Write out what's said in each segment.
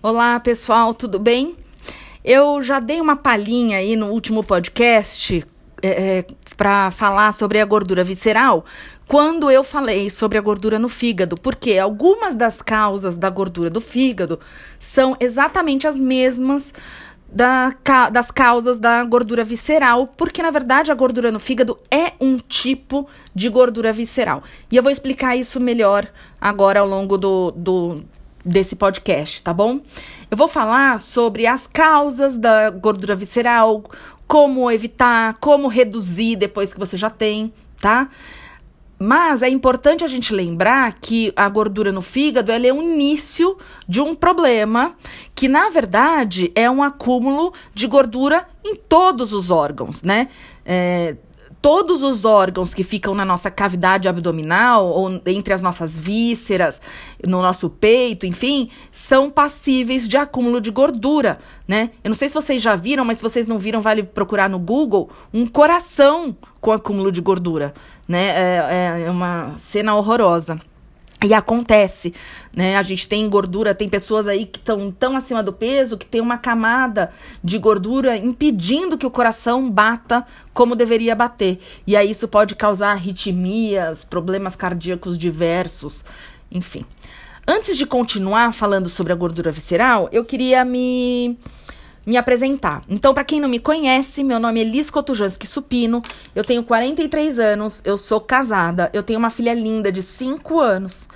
Olá, pessoal, tudo bem? Eu já dei uma palhinha aí no último podcast é, é para falar sobre a gordura visceral quando eu falei sobre a gordura no fígado, porque algumas das causas da gordura do fígado são exatamente as mesmas da, das causas da gordura visceral, porque na verdade a gordura no fígado é um tipo de gordura visceral. E eu vou explicar isso melhor agora ao longo do, do desse podcast, tá bom? Eu vou falar sobre as causas da gordura visceral, como evitar, como reduzir depois que você já tem, tá? Mas é importante a gente lembrar que a gordura no fígado é o início de um problema que, na verdade, é um acúmulo de gordura em todos os órgãos, né? É, todos os órgãos que ficam na nossa cavidade abdominal ou entre as nossas vísceras, no nosso peito, enfim, são passíveis de acúmulo de gordura, né? Eu não sei se vocês já viram, mas se vocês não viram, vale procurar no Google um coração com acúmulo de gordura, né? É, é uma cena horrorosa. E acontece, né? A gente tem gordura, tem pessoas aí que estão tão acima do peso que tem uma camada de gordura impedindo que o coração bata como deveria bater. E aí isso pode causar arritmias, problemas cardíacos diversos, enfim. Antes de continuar falando sobre a gordura visceral, eu queria me me apresentar. Então, para quem não me conhece, meu nome é Liz Kotujanski Supino, eu tenho 43 anos, eu sou casada, eu tenho uma filha linda de 5 anos.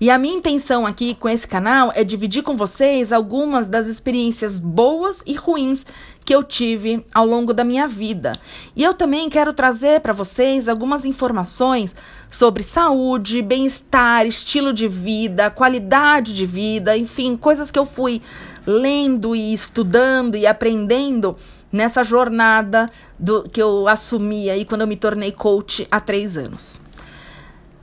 E a minha intenção aqui com esse canal é dividir com vocês algumas das experiências boas e ruins que eu tive ao longo da minha vida. E eu também quero trazer para vocês algumas informações sobre saúde, bem-estar, estilo de vida, qualidade de vida, enfim, coisas que eu fui lendo e estudando e aprendendo nessa jornada do, que eu assumi aí quando eu me tornei coach há três anos.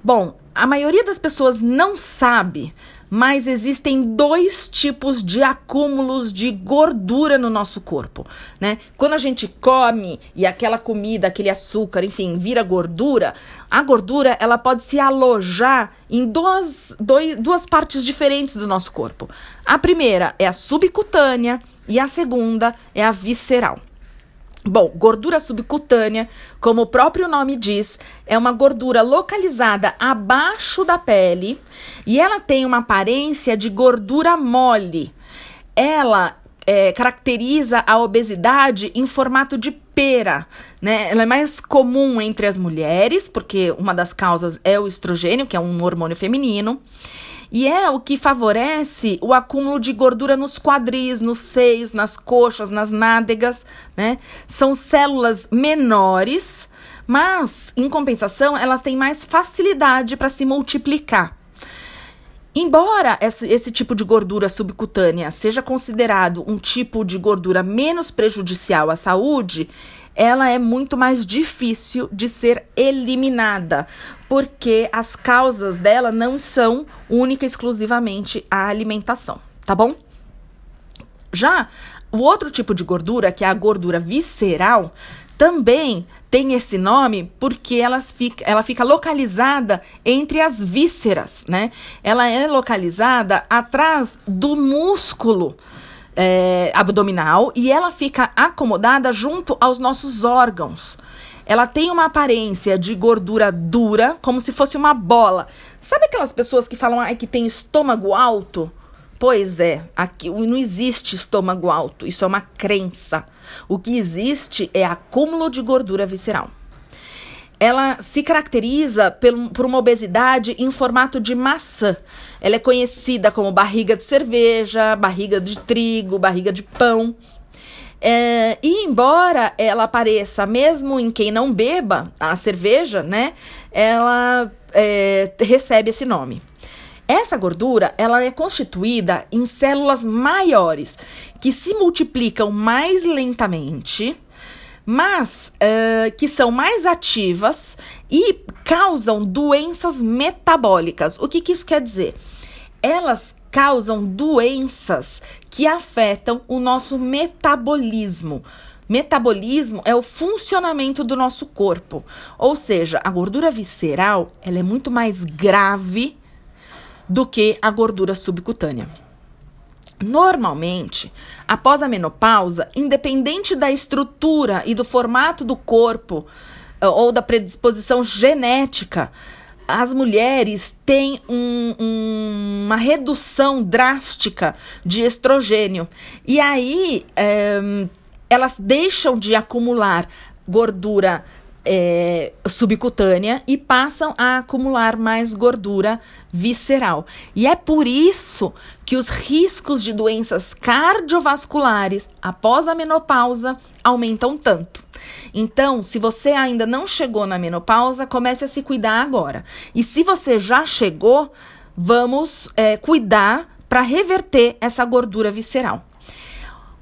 Bom, a maioria das pessoas não sabe mas existem dois tipos de acúmulos de gordura no nosso corpo, né? Quando a gente come e aquela comida, aquele açúcar, enfim, vira gordura, a gordura ela pode se alojar em duas, dois, duas partes diferentes do nosso corpo. A primeira é a subcutânea e a segunda é a visceral. Bom, gordura subcutânea, como o próprio nome diz, é uma gordura localizada abaixo da pele e ela tem uma aparência de gordura mole. Ela é, caracteriza a obesidade em formato de pera, né? Ela é mais comum entre as mulheres, porque uma das causas é o estrogênio, que é um hormônio feminino. E é o que favorece o acúmulo de gordura nos quadris, nos seios, nas coxas, nas nádegas, né? São células menores, mas em compensação elas têm mais facilidade para se multiplicar. Embora esse, esse, tipo de gordura subcutânea seja considerado um tipo de gordura menos prejudicial à saúde, ela é muito mais difícil de ser eliminada, porque as causas dela não são única e exclusivamente a alimentação, tá bom? Já o outro tipo de gordura, que é a gordura visceral, também tem esse nome porque ela fica, ela fica localizada entre as vísceras, né? Ela é localizada atrás do músculo é, abdominal e ela fica acomodada junto aos nossos órgãos. Ela tem uma aparência de gordura dura, como se fosse uma bola. Sabe aquelas pessoas que falam ah, que tem estômago alto? Pois é, aqui não existe estômago alto, isso é uma crença. O que existe é acúmulo de gordura visceral ela se caracteriza por, uma obesidade em formato de maçã. Ela é conhecida como barriga de cerveja, barriga de trigo, barriga de pão. É, e embora ela apareça mesmo em quem não beba a cerveja, né? Ela é, recebe esse nome. Essa gordura ela é constituída em células maiores que se multiplicam mais lentamente mas uh, que são mais ativas e causam doenças metabólicas. O que, que isso quer dizer? Elas causam doenças que afetam o nosso metabolismo. Metabolismo é o funcionamento do nosso corpo. Ou seja, a gordura visceral ela é muito mais grave do que a gordura subcutânea. Normalmente, após a menopausa, independente da estrutura e do formato do corpo eh, ou da predisposição genética, as mulheres têm um, um, uma redução drástica de estrogênio. E aí é, elas deixam de acumular gordura é, subcutânea e passam a acumular mais gordura visceral. E é por isso que os riscos de doenças cardiovasculares após a menopausa aumentam tanto. Então, se você ainda não chegou na menopausa, comece a se cuidar agora. E se você já chegou, vamos é, cuidar para reverter essa gordura visceral.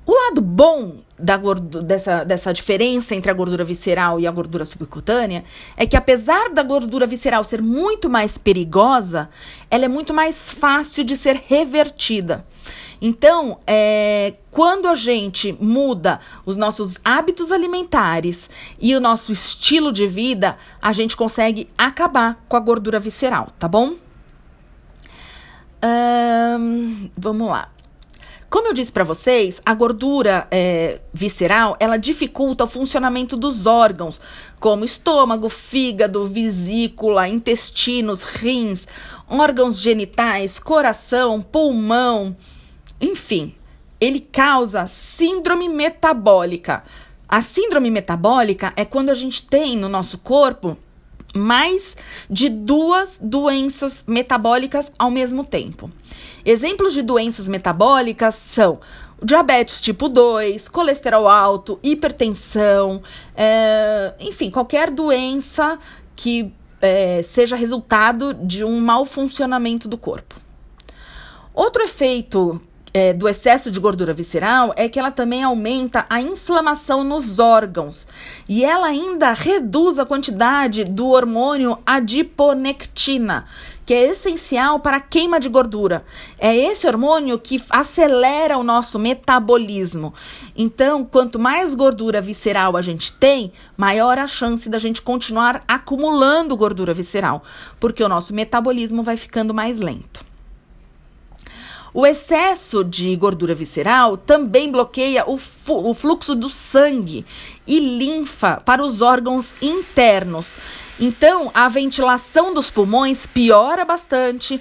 O lado bom da dessa, dessa diferença entre a gordura visceral e a gordura subcutânea é que, apesar da gordura visceral ser muito mais perigosa, ela é muito mais fácil de ser revertida. Então, é, quando a gente muda os nossos hábitos alimentares e o nosso estilo de vida, a gente consegue acabar com a gordura visceral, tá bom? Um, vamos lá. Como eu disse para vocês, a gordura é, visceral ela dificulta o funcionamento dos órgãos, como estômago, fígado, vesícula, intestinos, rins, órgãos genitais, coração, pulmão, enfim. Ele causa síndrome metabólica. A síndrome metabólica é quando a gente tem no nosso corpo mais de duas doenças metabólicas ao mesmo tempo. Exemplos de doenças metabólicas são diabetes tipo 2, colesterol alto, hipertensão, é, enfim, qualquer doença que é, seja resultado de um mau funcionamento do corpo. Outro efeito é, do excesso de gordura visceral é que ela também aumenta a inflamação nos órgãos e ela ainda reduz a quantidade do hormônio adiponectina, que é essencial para a queima de gordura. É esse hormônio que acelera o nosso metabolismo. Então, quanto mais gordura visceral a gente tem, maior a chance da gente continuar acumulando gordura visceral, porque o nosso metabolismo vai ficando mais lento. O excesso de gordura visceral também bloqueia o, o fluxo do sangue e linfa para os órgãos internos. Então, a ventilação dos pulmões piora bastante,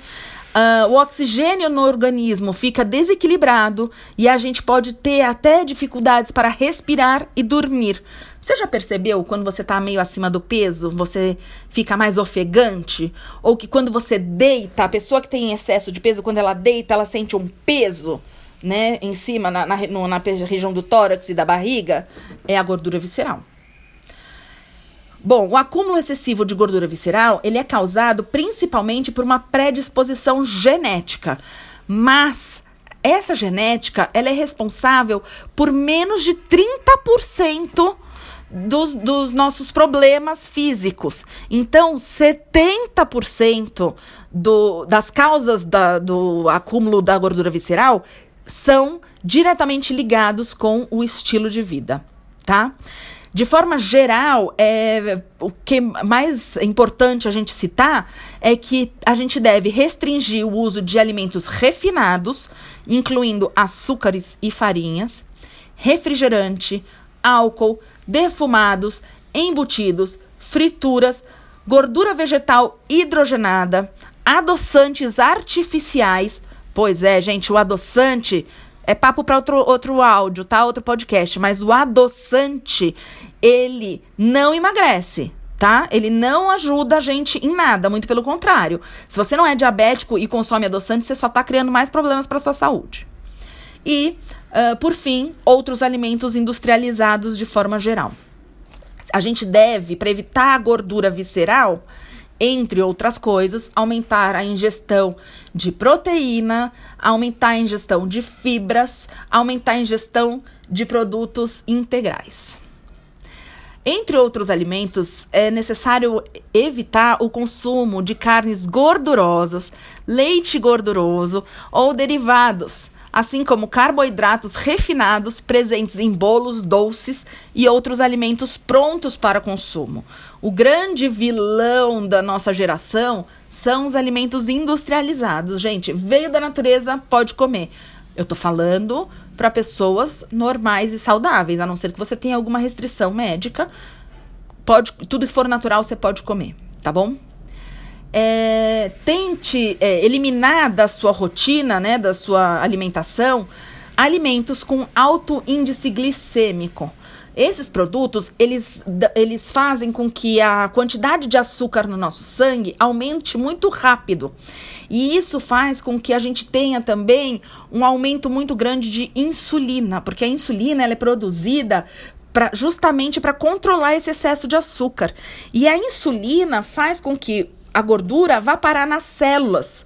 Uh, o oxigênio no organismo fica desequilibrado e a gente pode ter até dificuldades para respirar e dormir. Você já percebeu quando você está meio acima do peso, você fica mais ofegante? Ou que quando você deita, a pessoa que tem excesso de peso, quando ela deita, ela sente um peso, né, em cima, na, na, no, na região do tórax e da barriga? É a gordura visceral. Bom, o acúmulo excessivo de gordura visceral, ele é causado principalmente por uma predisposição genética, mas essa genética, ela é responsável por menos de 30% dos, dos nossos problemas físicos. Então, 70% do, das causas da, do acúmulo da gordura visceral são diretamente ligados com o estilo de vida, tá? De forma geral, é, o que mais importante a gente citar é que a gente deve restringir o uso de alimentos refinados, incluindo açúcares e farinhas, refrigerante, álcool, defumados, embutidos, frituras, gordura vegetal hidrogenada, adoçantes artificiais. Pois é, gente, o adoçante é papo para outro, outro áudio, tá? Outro podcast. Mas o adoçante, ele não emagrece, tá? Ele não ajuda a gente em nada, muito pelo contrário. Se você não é diabético e consome adoçante, você só tá criando mais problemas para sua saúde. E, uh, por fim, outros alimentos industrializados de forma geral. A gente deve, para evitar a gordura visceral, entre outras coisas, aumentar a ingestão de proteína, aumentar a ingestão de fibras, aumentar a ingestão de produtos integrais. Entre outros alimentos, é necessário evitar o consumo de carnes gordurosas, leite gorduroso ou derivados, assim como carboidratos refinados presentes em bolos, doces e outros alimentos prontos para consumo. O grande vilão da nossa geração são os alimentos industrializados. Gente, veio da natureza, pode comer. Eu tô falando para pessoas normais e saudáveis, a não ser que você tenha alguma restrição médica. Pode, tudo que for natural você pode comer, tá bom? É, tente é, eliminar da sua rotina, né, da sua alimentação, alimentos com alto índice glicêmico. Esses produtos, eles, eles fazem com que a quantidade de açúcar no nosso sangue aumente muito rápido. E isso faz com que a gente tenha também um aumento muito grande de insulina, porque a insulina ela é produzida Pra, justamente para controlar esse excesso de açúcar. E a insulina faz com que a gordura vá parar nas células.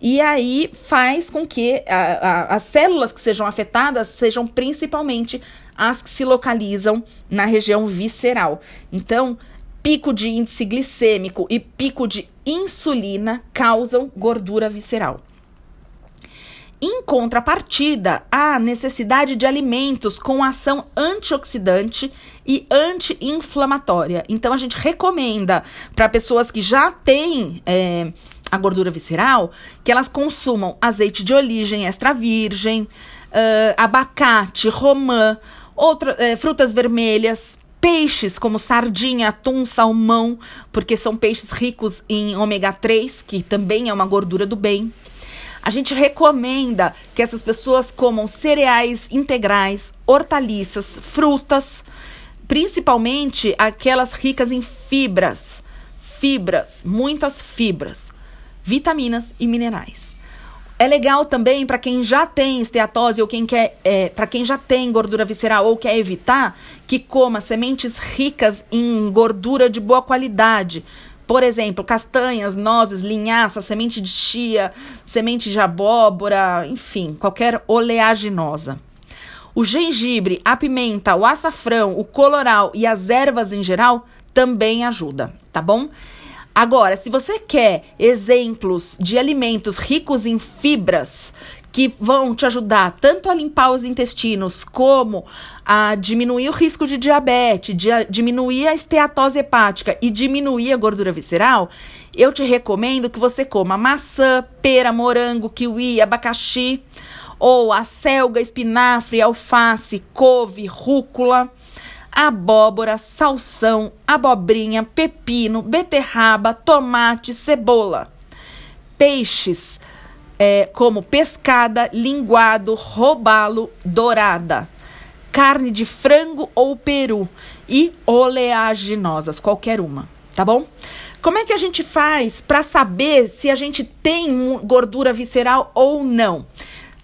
E aí faz com que a, a, as células que sejam afetadas sejam principalmente as que se localizam na região visceral. Então, pico de índice glicêmico e pico de insulina causam gordura visceral. Em contrapartida, há necessidade de alimentos com ação antioxidante e anti-inflamatória. Então, a gente recomenda para pessoas que já têm é, a gordura visceral que elas consumam azeite de origem extra virgem, uh, abacate, romã, Outra, é, frutas vermelhas, peixes como sardinha, atum, salmão, porque são peixes ricos em ômega 3, que também é uma gordura do bem. A gente recomenda que essas pessoas comam cereais integrais, hortaliças, frutas, principalmente aquelas ricas em fibras, fibras, muitas fibras, vitaminas e minerais. É legal também para quem já tem esteatose ou quem quer, é, para quem já tem gordura visceral ou quer evitar, que coma sementes ricas em gordura de boa qualidade. Por exemplo, castanhas, nozes, linhaça, semente de chia, semente de abóbora, enfim, qualquer oleaginosa. O gengibre, a pimenta, o açafrão, o coloral e as ervas em geral também ajuda, tá bom? Agora, se você quer exemplos de alimentos ricos em fibras que vão te ajudar tanto a limpar os intestinos como a diminuir o risco de diabetes, de a diminuir a esteatose hepática e diminuir a gordura visceral, eu te recomendo que você coma maçã, pera, morango, kiwi, abacaxi ou a espinafre, alface, couve, rúcula abóbora, salsão, abobrinha, pepino, beterraba, tomate, cebola. Peixes é, como pescada, linguado, robalo, dourada. Carne de frango ou peru e oleaginosas, qualquer uma, tá bom? Como é que a gente faz para saber se a gente tem gordura visceral ou não?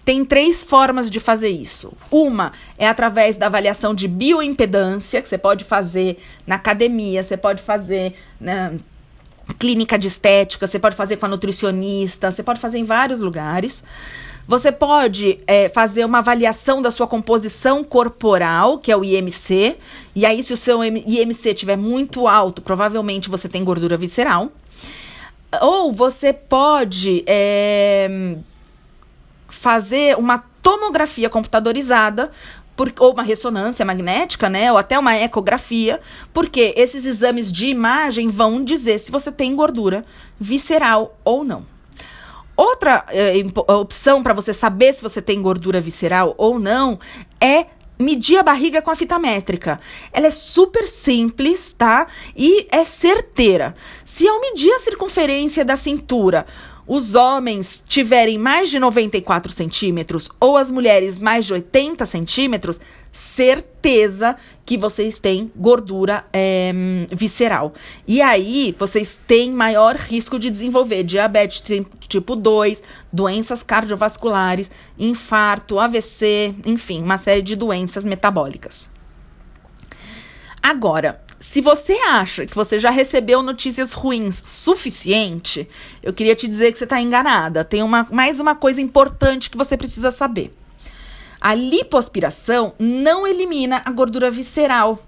Tem três formas de fazer isso. Uma é através da avaliação de bioimpedância, que você pode fazer na academia, você pode fazer na clínica de estética, você pode fazer com a nutricionista, você pode fazer em vários lugares. Você pode é, fazer uma avaliação da sua composição corporal, que é o IMC, e aí, se o seu IMC estiver muito alto, provavelmente você tem gordura visceral. Ou você pode. É, fazer uma tomografia computadorizada por, ou uma ressonância magnética, né, ou até uma ecografia, porque esses exames de imagem vão dizer se você tem gordura visceral ou não. Outra é, opção para você saber se você tem gordura visceral ou não é medir a barriga com a fita métrica. Ela é super simples, tá? E é certeira. Se eu medir a circunferência da cintura os homens tiverem mais de 94 centímetros ou as mulheres mais de 80 centímetros, certeza que vocês têm gordura é, visceral. E aí, vocês têm maior risco de desenvolver diabetes tipo 2, doenças cardiovasculares, infarto, AVC, enfim, uma série de doenças metabólicas. Agora, se você acha que você já recebeu notícias ruins suficiente, eu queria te dizer que você está enganada. Tem uma, mais uma coisa importante que você precisa saber. A lipoaspiração não elimina a gordura visceral.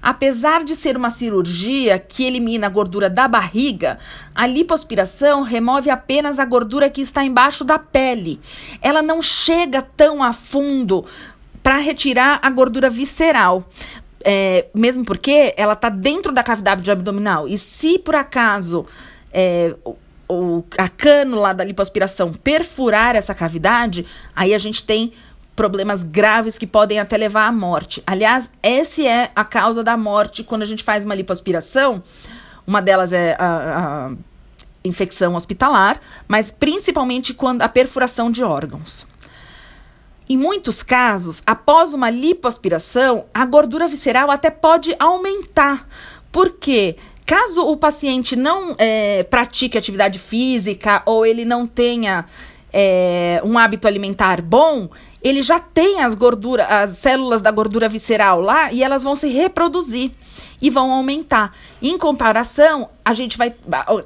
Apesar de ser uma cirurgia que elimina a gordura da barriga, a lipoaspiração remove apenas a gordura que está embaixo da pele. Ela não chega tão a fundo para retirar a gordura visceral. É, mesmo porque ela tá dentro da cavidade abdominal. E se por acaso é, o, a cânula da lipoaspiração perfurar essa cavidade, aí a gente tem problemas graves que podem até levar à morte. Aliás, essa é a causa da morte quando a gente faz uma lipoaspiração. Uma delas é a, a infecção hospitalar, mas principalmente quando a perfuração de órgãos. Em muitos casos, após uma lipoaspiração, a gordura visceral até pode aumentar, porque caso o paciente não é, pratique atividade física ou ele não tenha é, um hábito alimentar bom, ele já tem as gorduras, as células da gordura visceral lá e elas vão se reproduzir e vão aumentar. Em comparação, a gente vai.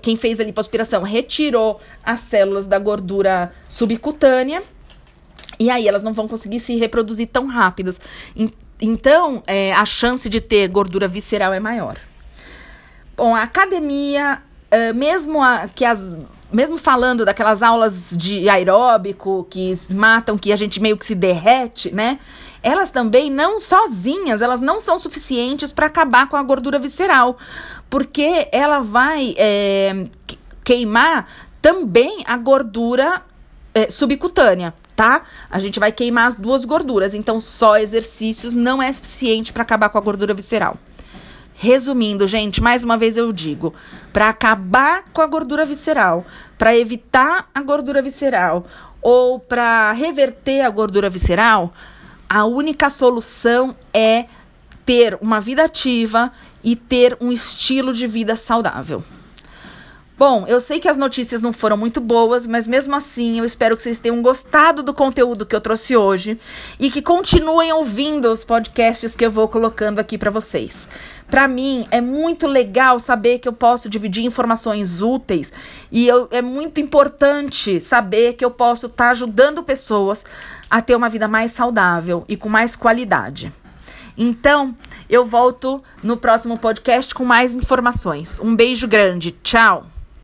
Quem fez a lipoaspiração retirou as células da gordura subcutânea. E aí elas não vão conseguir se reproduzir tão rápidas. Então, é, a chance de ter gordura visceral é maior. Bom, a academia, mesmo a, que as mesmo falando daquelas aulas de aeróbico que matam, que a gente meio que se derrete, né? Elas também não sozinhas, elas não são suficientes para acabar com a gordura visceral, porque ela vai é, queimar também a gordura é, subcutânea, tá? A gente vai queimar as duas gorduras, então só exercícios não é suficiente para acabar com a gordura visceral. Resumindo, gente, mais uma vez eu digo, para acabar com a gordura visceral, para evitar a gordura visceral ou para reverter a gordura visceral, a única solução é ter uma vida ativa e ter um estilo de vida saudável. Bom, eu sei que as notícias não foram muito boas, mas mesmo assim eu espero que vocês tenham gostado do conteúdo que eu trouxe hoje e que continuem ouvindo os podcasts que eu vou colocando aqui para vocês. Para mim é muito legal saber que eu posso dividir informações úteis e eu, é muito importante saber que eu posso estar tá ajudando pessoas a ter uma vida mais saudável e com mais qualidade. Então, eu volto no próximo podcast com mais informações. Um beijo grande. Tchau.